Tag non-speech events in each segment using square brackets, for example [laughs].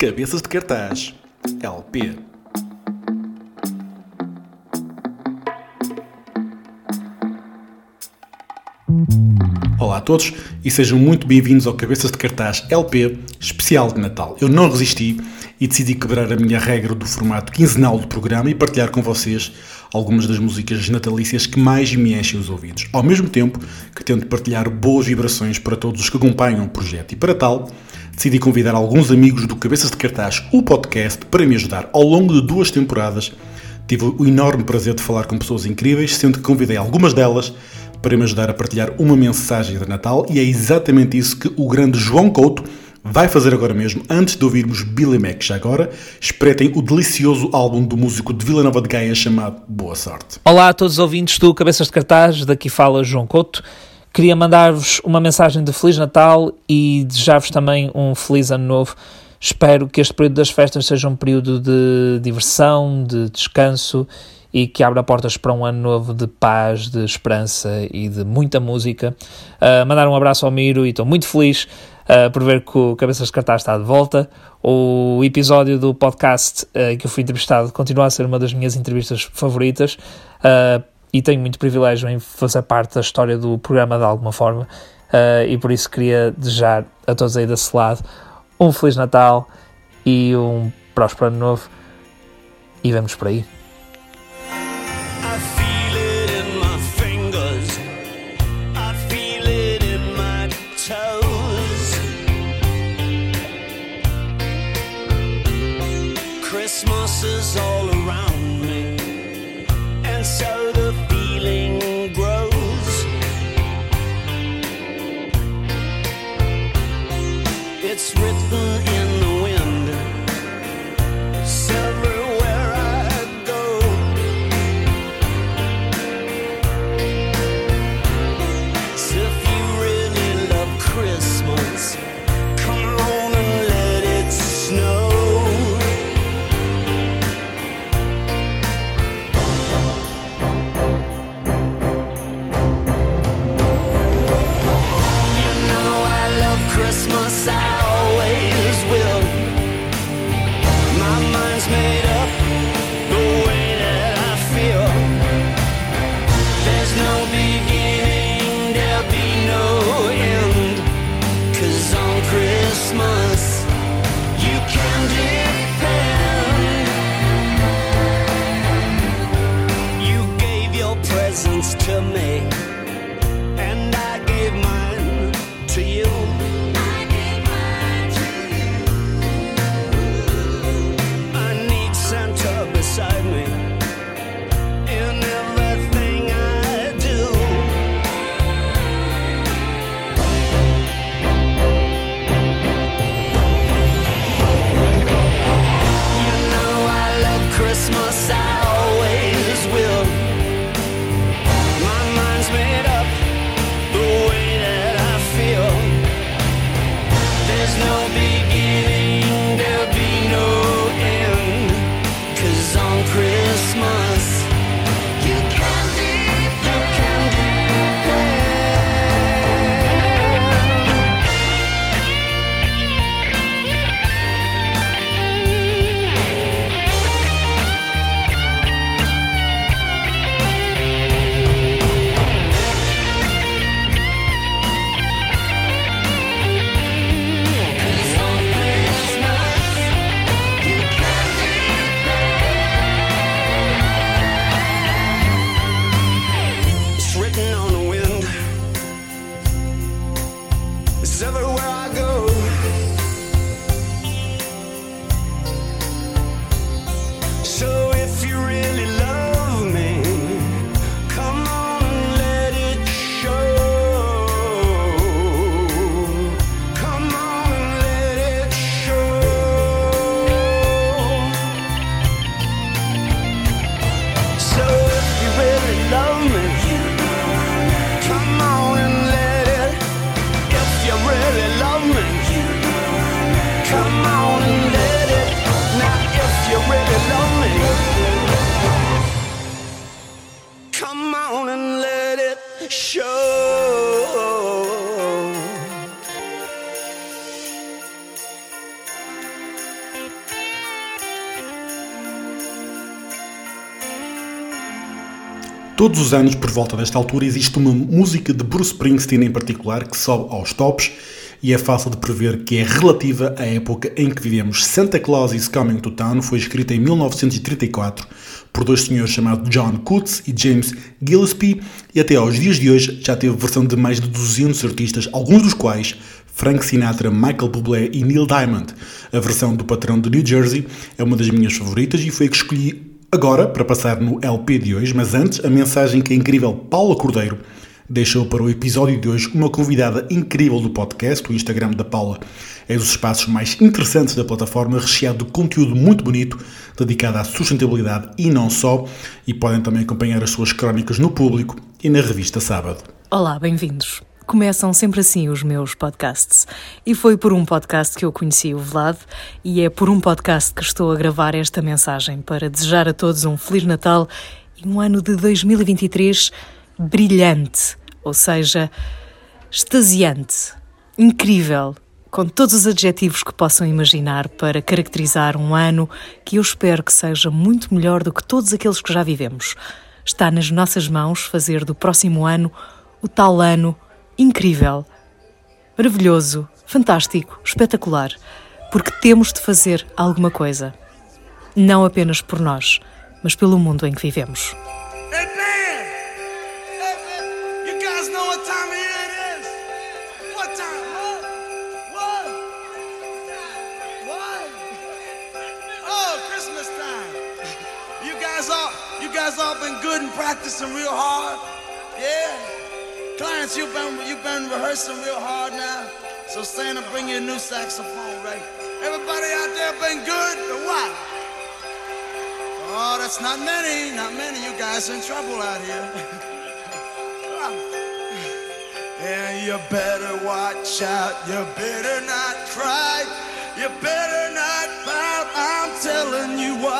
Cabeças de Cartaz LP. Olá a todos e sejam muito bem-vindos ao Cabeças de Cartaz LP especial de Natal. Eu não resisti e decidi quebrar a minha regra do formato quinzenal do programa e partilhar com vocês algumas das músicas natalícias que mais me enchem os ouvidos, ao mesmo tempo que tento partilhar boas vibrações para todos os que acompanham o projeto. E para tal, decidi convidar alguns amigos do Cabeças de Cartaz, o podcast, para me ajudar ao longo de duas temporadas. Tive o enorme prazer de falar com pessoas incríveis, sendo que convidei algumas delas para me ajudar a partilhar uma mensagem de Natal e é exatamente isso que o grande João Couto vai fazer agora mesmo, antes de ouvirmos Billy Mac. Já agora, espreitem o delicioso álbum do músico de Vila Nova de Gaia chamado Boa Sorte. Olá a todos os ouvintes do Cabeças de Cartaz, daqui fala João Couto. Queria mandar-vos uma mensagem de Feliz Natal e desejar-vos também um Feliz Ano Novo. Espero que este período das festas seja um período de diversão, de descanso e que abra portas para um ano novo de paz, de esperança e de muita música. Uh, mandar um abraço ao Miro e estou muito feliz uh, por ver que o Cabeças de Cartaz está de volta. O episódio do podcast uh, que eu fui entrevistado continua a ser uma das minhas entrevistas favoritas e tenho muito privilégio em fazer parte da história do programa de alguma forma. e por isso queria desejar a todos aí desse lado um Feliz Natal e um próspero ano novo. E vamos por aí. Todos os anos, por volta desta altura, existe uma música de Bruce Springsteen em particular que sobe aos tops e é fácil de prever que é relativa à época em que vivemos. Santa Claus is Coming to Town foi escrita em 1934 por dois senhores chamados John Coots e James Gillespie e até aos dias de hoje já teve versão de mais de 200 artistas, alguns dos quais Frank Sinatra, Michael Bublé e Neil Diamond. A versão do patrão de New Jersey é uma das minhas favoritas e foi a que escolhi Agora, para passar no LP de hoje, mas antes, a mensagem que a incrível Paula Cordeiro deixou para o episódio de hoje uma convidada incrível do podcast, o Instagram da Paula é dos espaços mais interessantes da plataforma, recheado de conteúdo muito bonito, dedicado à sustentabilidade e não só, e podem também acompanhar as suas crónicas no público e na revista Sábado. Olá, bem-vindos. Começam sempre assim os meus podcasts. E foi por um podcast que eu conheci o Vlad, e é por um podcast que estou a gravar esta mensagem para desejar a todos um Feliz Natal e um ano de 2023 brilhante, ou seja, extasiante, incrível, com todos os adjetivos que possam imaginar para caracterizar um ano que eu espero que seja muito melhor do que todos aqueles que já vivemos. Está nas nossas mãos fazer do próximo ano o tal ano incrível, maravilhoso, fantástico, espetacular, porque temos de fazer alguma coisa. Não apenas por nós, mas pelo mundo em que vivemos. You guys all been good and practicing real hard. Yeah. Clients, you've been you've been rehearsing real hard now. So Santa, bring you a new saxophone, right? Everybody out there been good or what? Oh, that's not many, not many. You guys in trouble out here. [laughs] and you better watch out. You better not cry. You better not pout. I'm telling you why.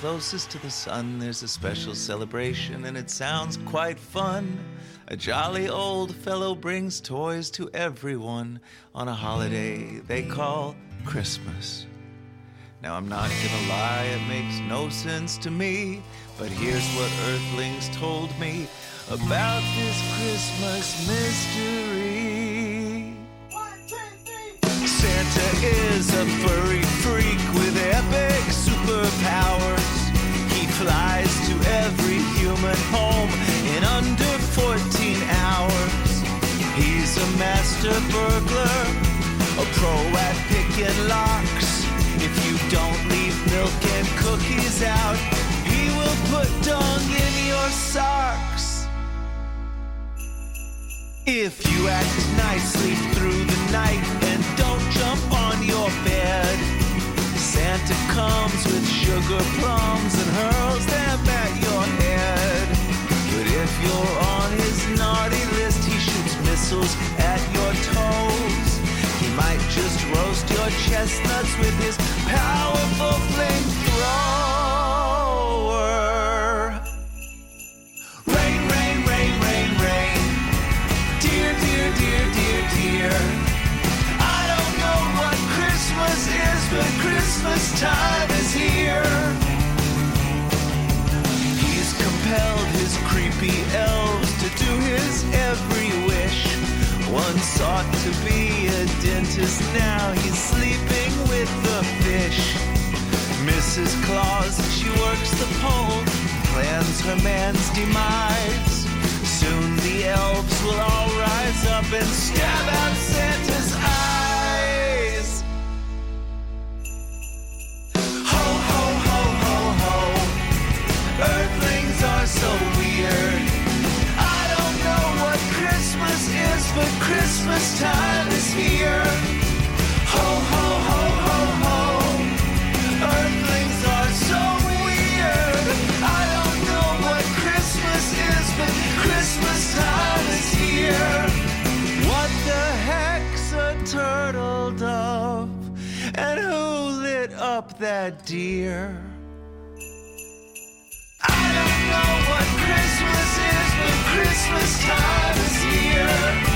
Closest to the sun, there's a special celebration, and it sounds quite fun. A jolly old fellow brings toys to everyone on a holiday they call Christmas. Now, I'm not gonna lie, it makes no sense to me, but here's what Earthlings told me about this Christmas mystery. One, two, three. Santa is a furry master burglar, a pro at picking locks. If you don't leave milk and cookies out, he will put dung in your socks. If you act nicely through the night and don't jump on your bed. Santa comes with sugar plums and hurls them at your head. But if you're on his naughty list, he shoots missiles your chestnuts with his powerful flamethrower. Rain, rain, rain, rain, rain. Dear, dear, dear, dear, dear. I don't know what Christmas is, but Christmas time To be a dentist, now he's sleeping with the fish. Mrs. Claus, she works the pole, plans her man's demise. Soon the elves will all rise up and stab out Santa's but Christmas time is here. Ho, ho, ho, ho, ho. Earthlings are so weird. I don't know what Christmas is, but Christmas time is here. What the heck's a turtle dove? And who lit up that deer? I don't know what Christmas is, but Christmas time is here.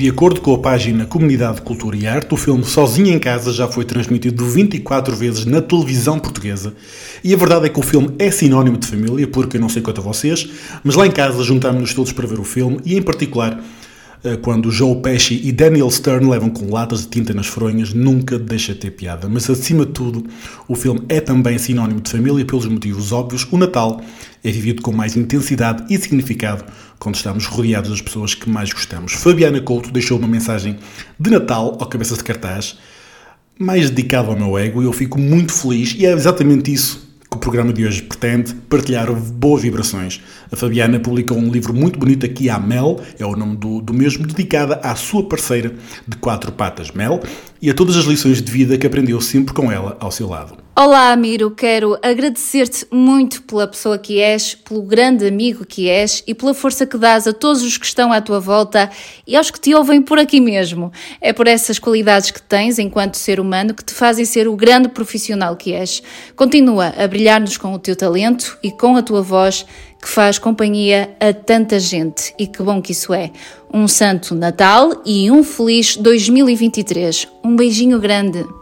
De acordo com a página Comunidade Cultura e Arte, o filme Sozinho em Casa já foi transmitido 24 vezes na televisão portuguesa. E a verdade é que o filme é sinónimo de família, porque eu não sei quanto a vocês, mas lá em casa juntámos-nos todos para ver o filme e, em particular, quando Joe Pesci e Daniel Stern levam com latas de tinta nas fronhas, nunca deixa de ter piada. Mas, acima de tudo, o filme é também sinónimo de família pelos motivos óbvios. O Natal é vivido com mais intensidade e significado quando estamos rodeados das pessoas que mais gostamos. Fabiana Couto deixou uma mensagem de Natal ao cabeças de cartaz, mais dedicado ao meu ego, e eu fico muito feliz, e é exatamente isso que o programa de hoje pretende, partilhar boas vibrações. A Fabiana publicou um livro muito bonito aqui à Mel, é o nome do, do mesmo, dedicada à sua parceira de quatro patas, Mel, e a todas as lições de vida que aprendeu sempre com ela ao seu lado. Olá, Amiro. Quero agradecer-te muito pela pessoa que és, pelo grande amigo que és e pela força que dás a todos os que estão à tua volta e aos que te ouvem por aqui mesmo. É por essas qualidades que tens enquanto ser humano que te fazem ser o grande profissional que és. Continua a brilhar-nos com o teu talento e com a tua voz que faz companhia a tanta gente e que bom que isso é. Um santo Natal e um feliz 2023. Um beijinho grande.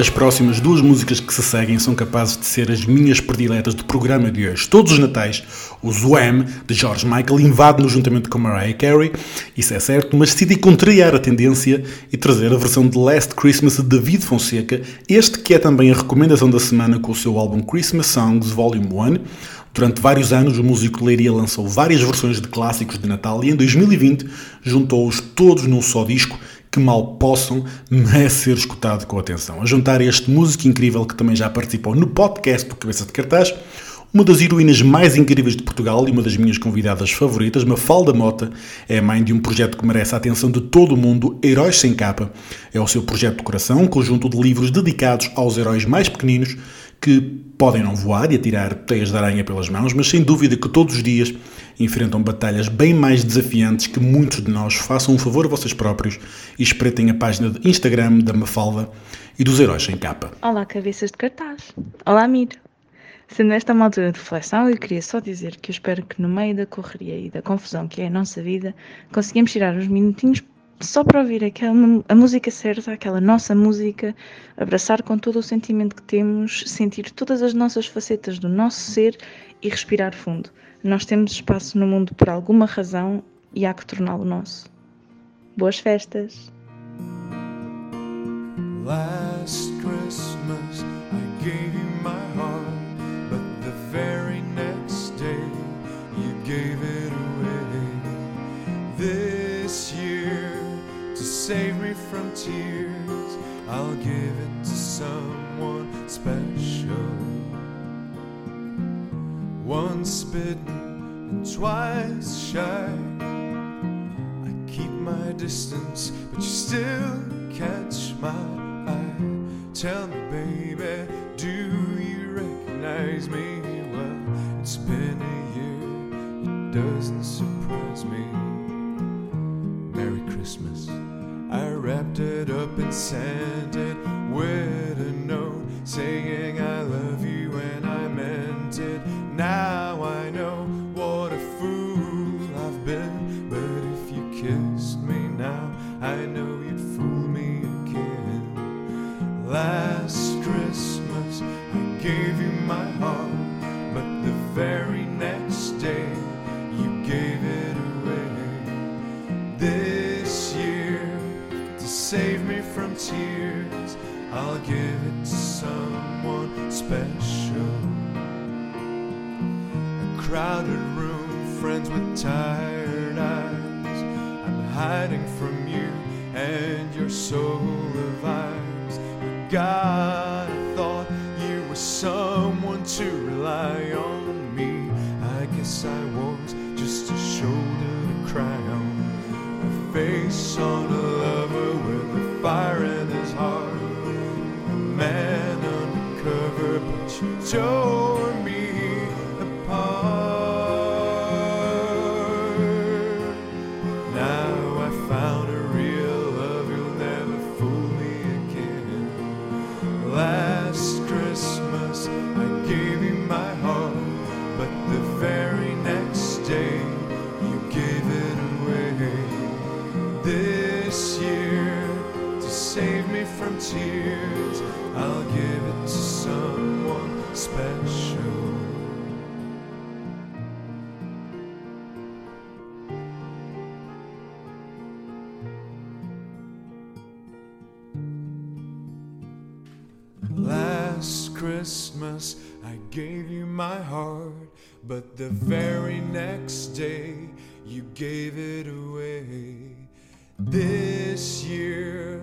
As próximas duas músicas que se seguem são capazes de ser as minhas prediletas do programa de hoje. Todos os natais, o Zwam, de George Michael, invade-no juntamente com Mariah Carey, isso é certo, mas decidi contrariar a tendência e trazer a versão de Last Christmas de David Fonseca, este que é também a recomendação da semana com o seu álbum Christmas Songs Volume 1. Durante vários anos, o músico Leiria lançou várias versões de clássicos de Natal e em 2020 juntou-os todos num só disco que mal possam merece ser escutado com atenção. A juntar este músico incrível que também já participou no podcast do Cabeça de Cartaz, uma das heroínas mais incríveis de Portugal e uma das minhas convidadas favoritas, Mafalda Mota, é a mãe de um projeto que merece a atenção de todo o mundo, Heróis Sem Capa. É o seu projeto de coração, um conjunto de livros dedicados aos heróis mais pequeninos que podem não voar e atirar teias de aranha pelas mãos, mas sem dúvida que todos os dias enfrentam batalhas bem mais desafiantes que muitos de nós. Façam um favor a vocês próprios e espreitem a página de Instagram da Mafalda e dos Heróis Sem Capa. Olá, cabeças de cartaz. Olá, Miro. Sendo esta uma altura de reflexão, eu queria só dizer que eu espero que no meio da correria e da confusão que é a nossa vida, conseguimos tirar uns minutinhos só para ouvir aquela, a música certa, aquela nossa música, abraçar com todo o sentimento que temos, sentir todas as nossas facetas do nosso ser e respirar fundo. Nós temos espaço no mundo por alguma razão e há que torná-lo nosso. Boas festas! Last Christmas I gave you my heart, but the very next day you gave save me from tears, I'll give it to someone special. Once bitten and twice shy. I keep my distance, but you still catch my eye. Tell me, baby, do you recognize me? Well, it's been a year, it doesn't surprise me. Merry Christmas. Wrapped it up and sent it with a note saying I with tired eyes. I'm hiding from you and your soul eyes. But God, I thought you were someone to rely on me. I guess I was just a shoulder to cry on. A face on a lover with a fire in his heart. A man undercover, but you tore from tears, I'll give it to someone special. Last Christmas I gave you my heart, but the very next day you gave it away. This year,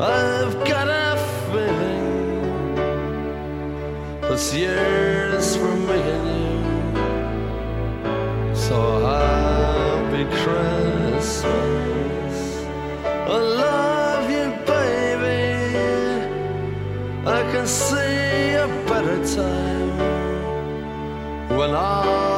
I've got a feeling this year's for me and you. So happy Christmas. I love you, baby. I can see a better time when all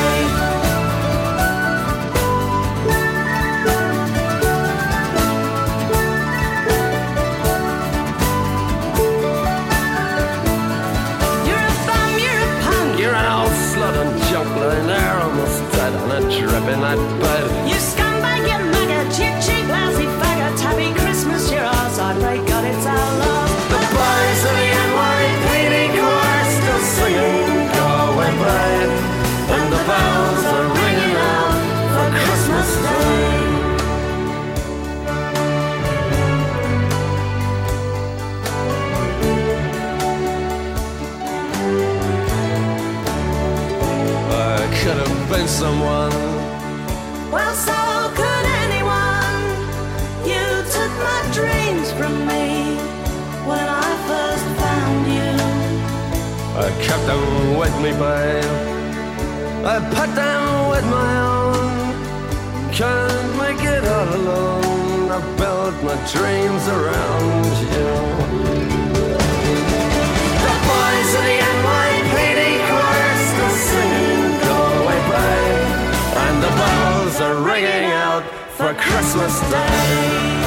been that bad. Kept them with me, babe. I put them with my own. Can't make it all alone. I built my dreams around you. The boys of the NYPD choir still singing "Go Away, Babe," and the bells are ringing out for Christmas Day.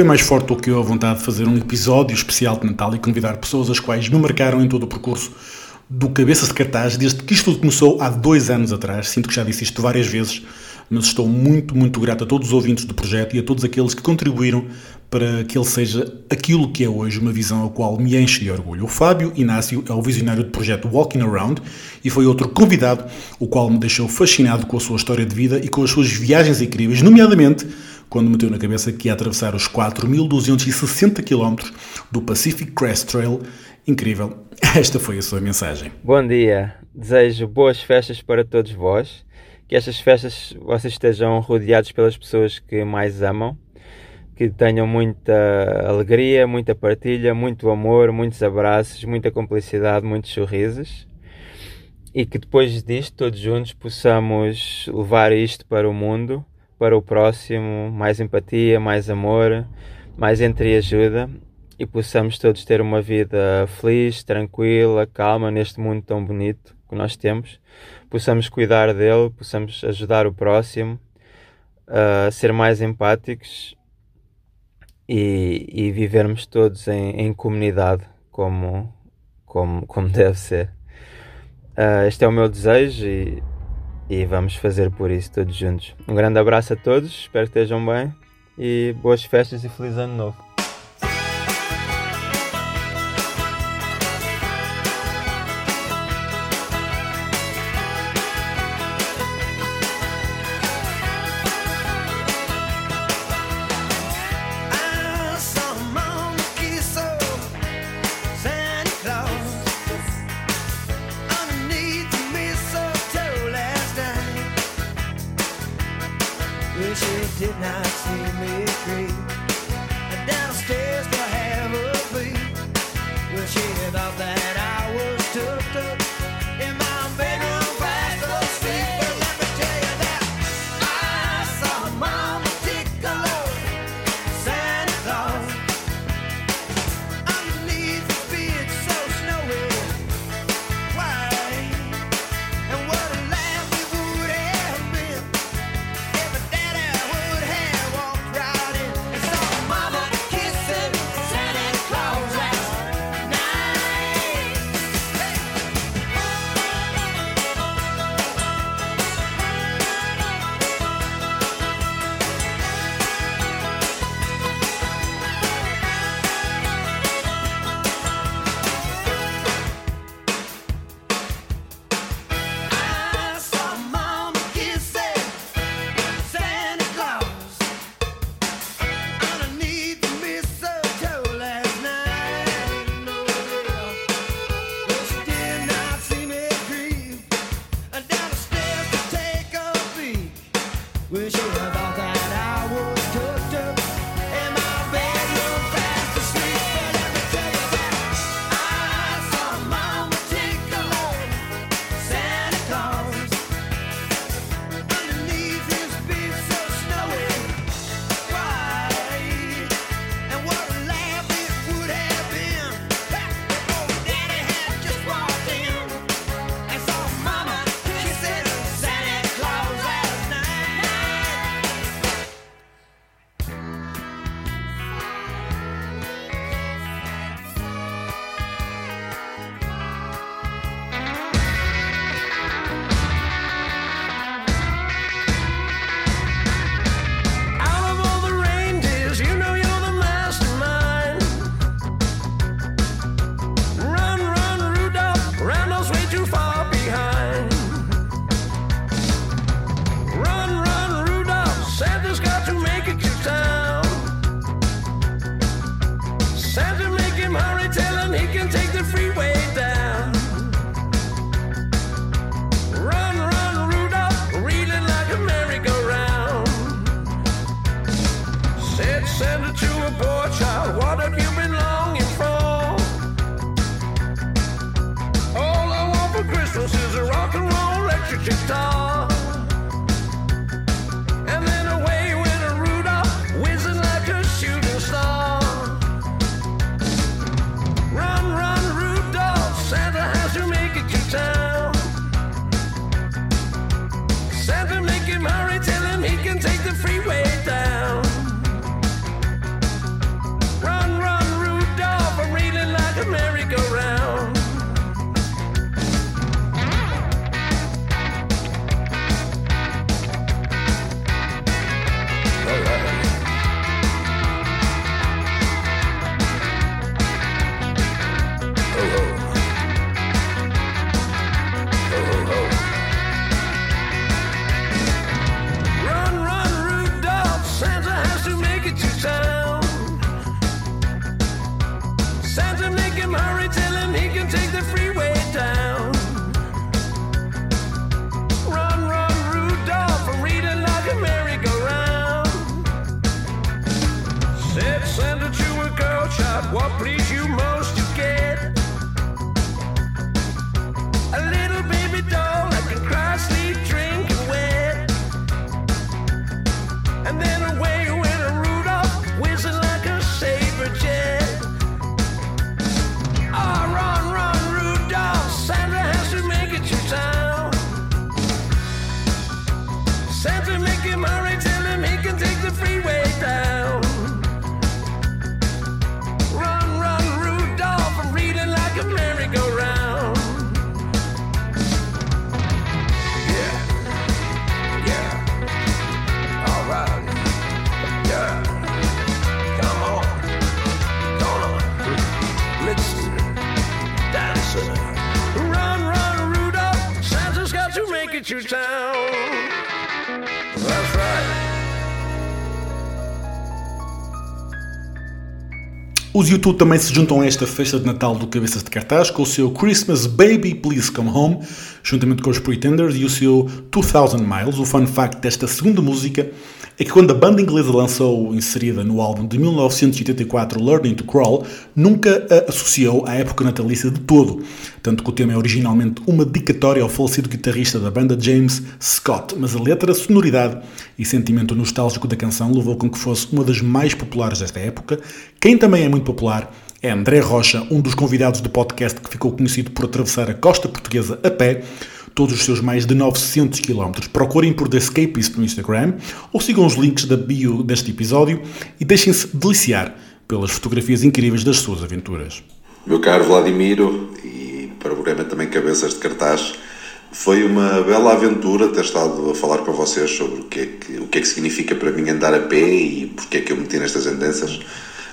Foi mais forte do que eu a vontade de fazer um episódio especial de Natal e convidar pessoas as quais me marcaram em todo o percurso do Cabeças de Cartaz, desde que isto tudo começou há dois anos atrás. Sinto que já disse isto várias vezes, mas estou muito, muito grato a todos os ouvintes do projeto e a todos aqueles que contribuíram para que ele seja aquilo que é hoje, uma visão a qual me enche de orgulho. O Fábio Inácio é o visionário do projeto Walking Around e foi outro convidado, o qual me deixou fascinado com a sua história de vida e com as suas viagens incríveis, nomeadamente quando meteu na cabeça que ia atravessar os 4.260 km do Pacific Crest Trail. Incrível. [laughs] Esta foi a sua mensagem. Bom dia, desejo boas festas para todos vós. Que estas festas vocês estejam rodeados pelas pessoas que mais amam, que tenham muita alegria, muita partilha, muito amor, muitos abraços, muita cumplicidade, muitos sorrisos. E que depois disto, todos juntos, possamos levar isto para o mundo, para o próximo, mais empatia, mais amor, mais entreajuda e possamos todos ter uma vida feliz, tranquila, calma neste mundo tão bonito que nós temos. Possamos cuidar dele, possamos ajudar o próximo, a ser mais empáticos e, e vivermos todos em, em, comunidade como, como, como [laughs] deve ser. Uh, este é o meu desejo e, e vamos fazer por isso todos juntos. Um grande abraço a todos, espero que estejam bem e boas festas e feliz ano novo. Os YouTube também se juntam a esta festa de Natal do Cabeças de Cartaz com o seu Christmas Baby Please Come Home, juntamente com os Pretenders e o seu 2000 Miles. O fun fact desta segunda música é que quando a banda inglesa lançou, inserida no álbum de 1984 Learning to Crawl, nunca a associou à época natalícia de todo, tanto que o tema é originalmente uma dedicatória ao falecido guitarrista da banda James Scott, mas a letra, a sonoridade e sentimento nostálgico da canção levou com que fosse uma das mais populares desta época. Quem também é muito popular é André Rocha, um dos convidados do podcast que ficou conhecido por atravessar a costa portuguesa a pé, todos os seus mais de 900 km. Procurem por The Escapist no Instagram ou sigam os links da bio deste episódio e deixem-se deliciar pelas fotografias incríveis das suas aventuras. Meu caro Vladimiro, e para o programa também Cabeças de Cartaz, foi uma bela aventura ter estado a falar com vocês sobre o que é que, o que, é que significa para mim andar a pé e porque é que eu me meti nestas andanças.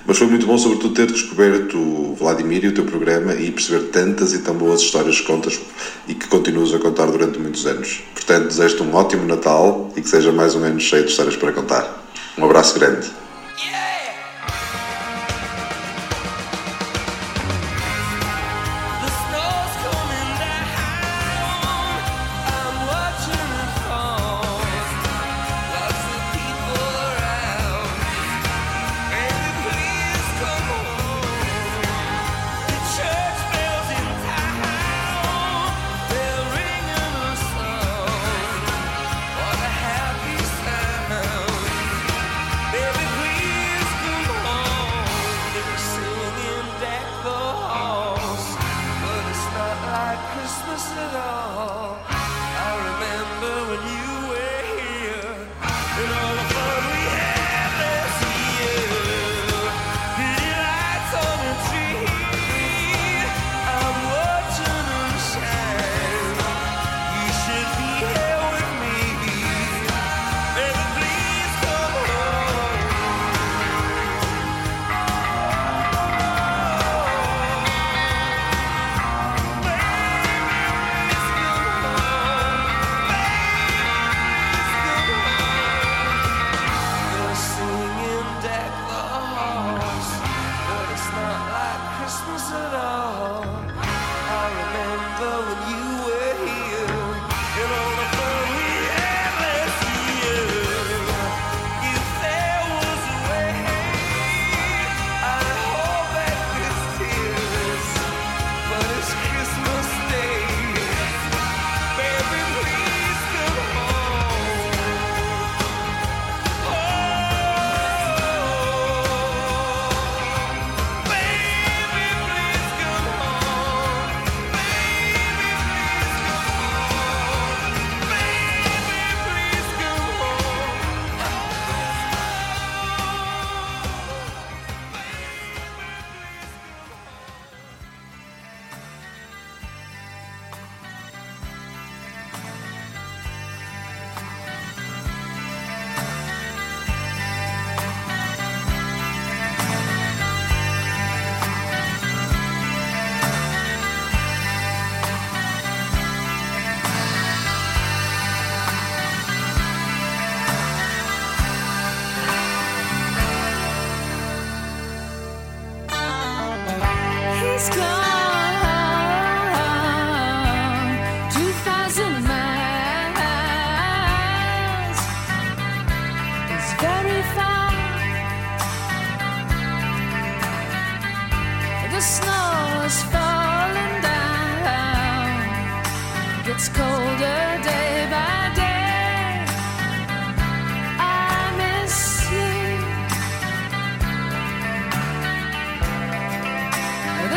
Mas foi muito bom, sobretudo, ter descoberto o Vladimir e o teu programa e perceber tantas e tão boas histórias que contas e que continuas a contar durante muitos anos. Portanto, desejo-te um ótimo Natal e que seja mais um ano cheio de histórias para contar. Um abraço grande. The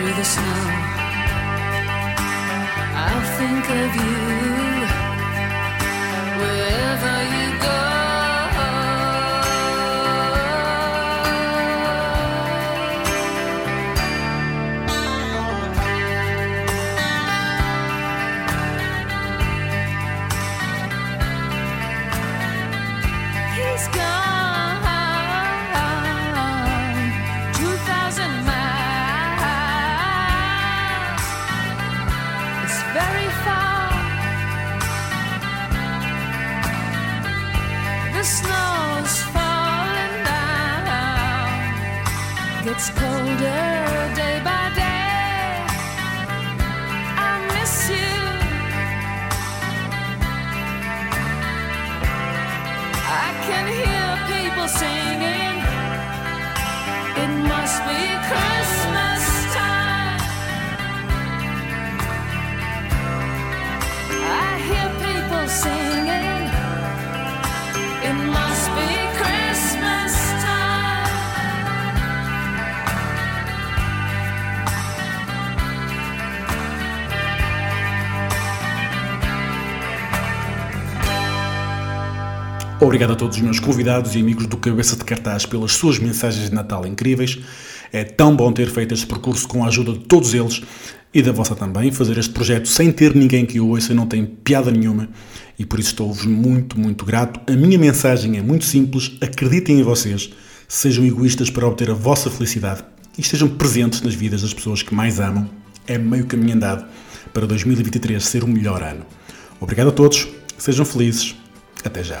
through the snow. I'll think of you Obrigado a todos os meus convidados e amigos do Cabeça de Cartaz pelas suas mensagens de Natal incríveis. É tão bom ter feito este percurso com a ajuda de todos eles e da vossa também. Fazer este projeto sem ter ninguém que o ouça não tem piada nenhuma e por isso estou-vos muito, muito grato. A minha mensagem é muito simples. Acreditem em vocês, sejam egoístas para obter a vossa felicidade e estejam presentes nas vidas das pessoas que mais amam. É meio caminho andado para 2023 ser o melhor ano. Obrigado a todos, sejam felizes. Até já.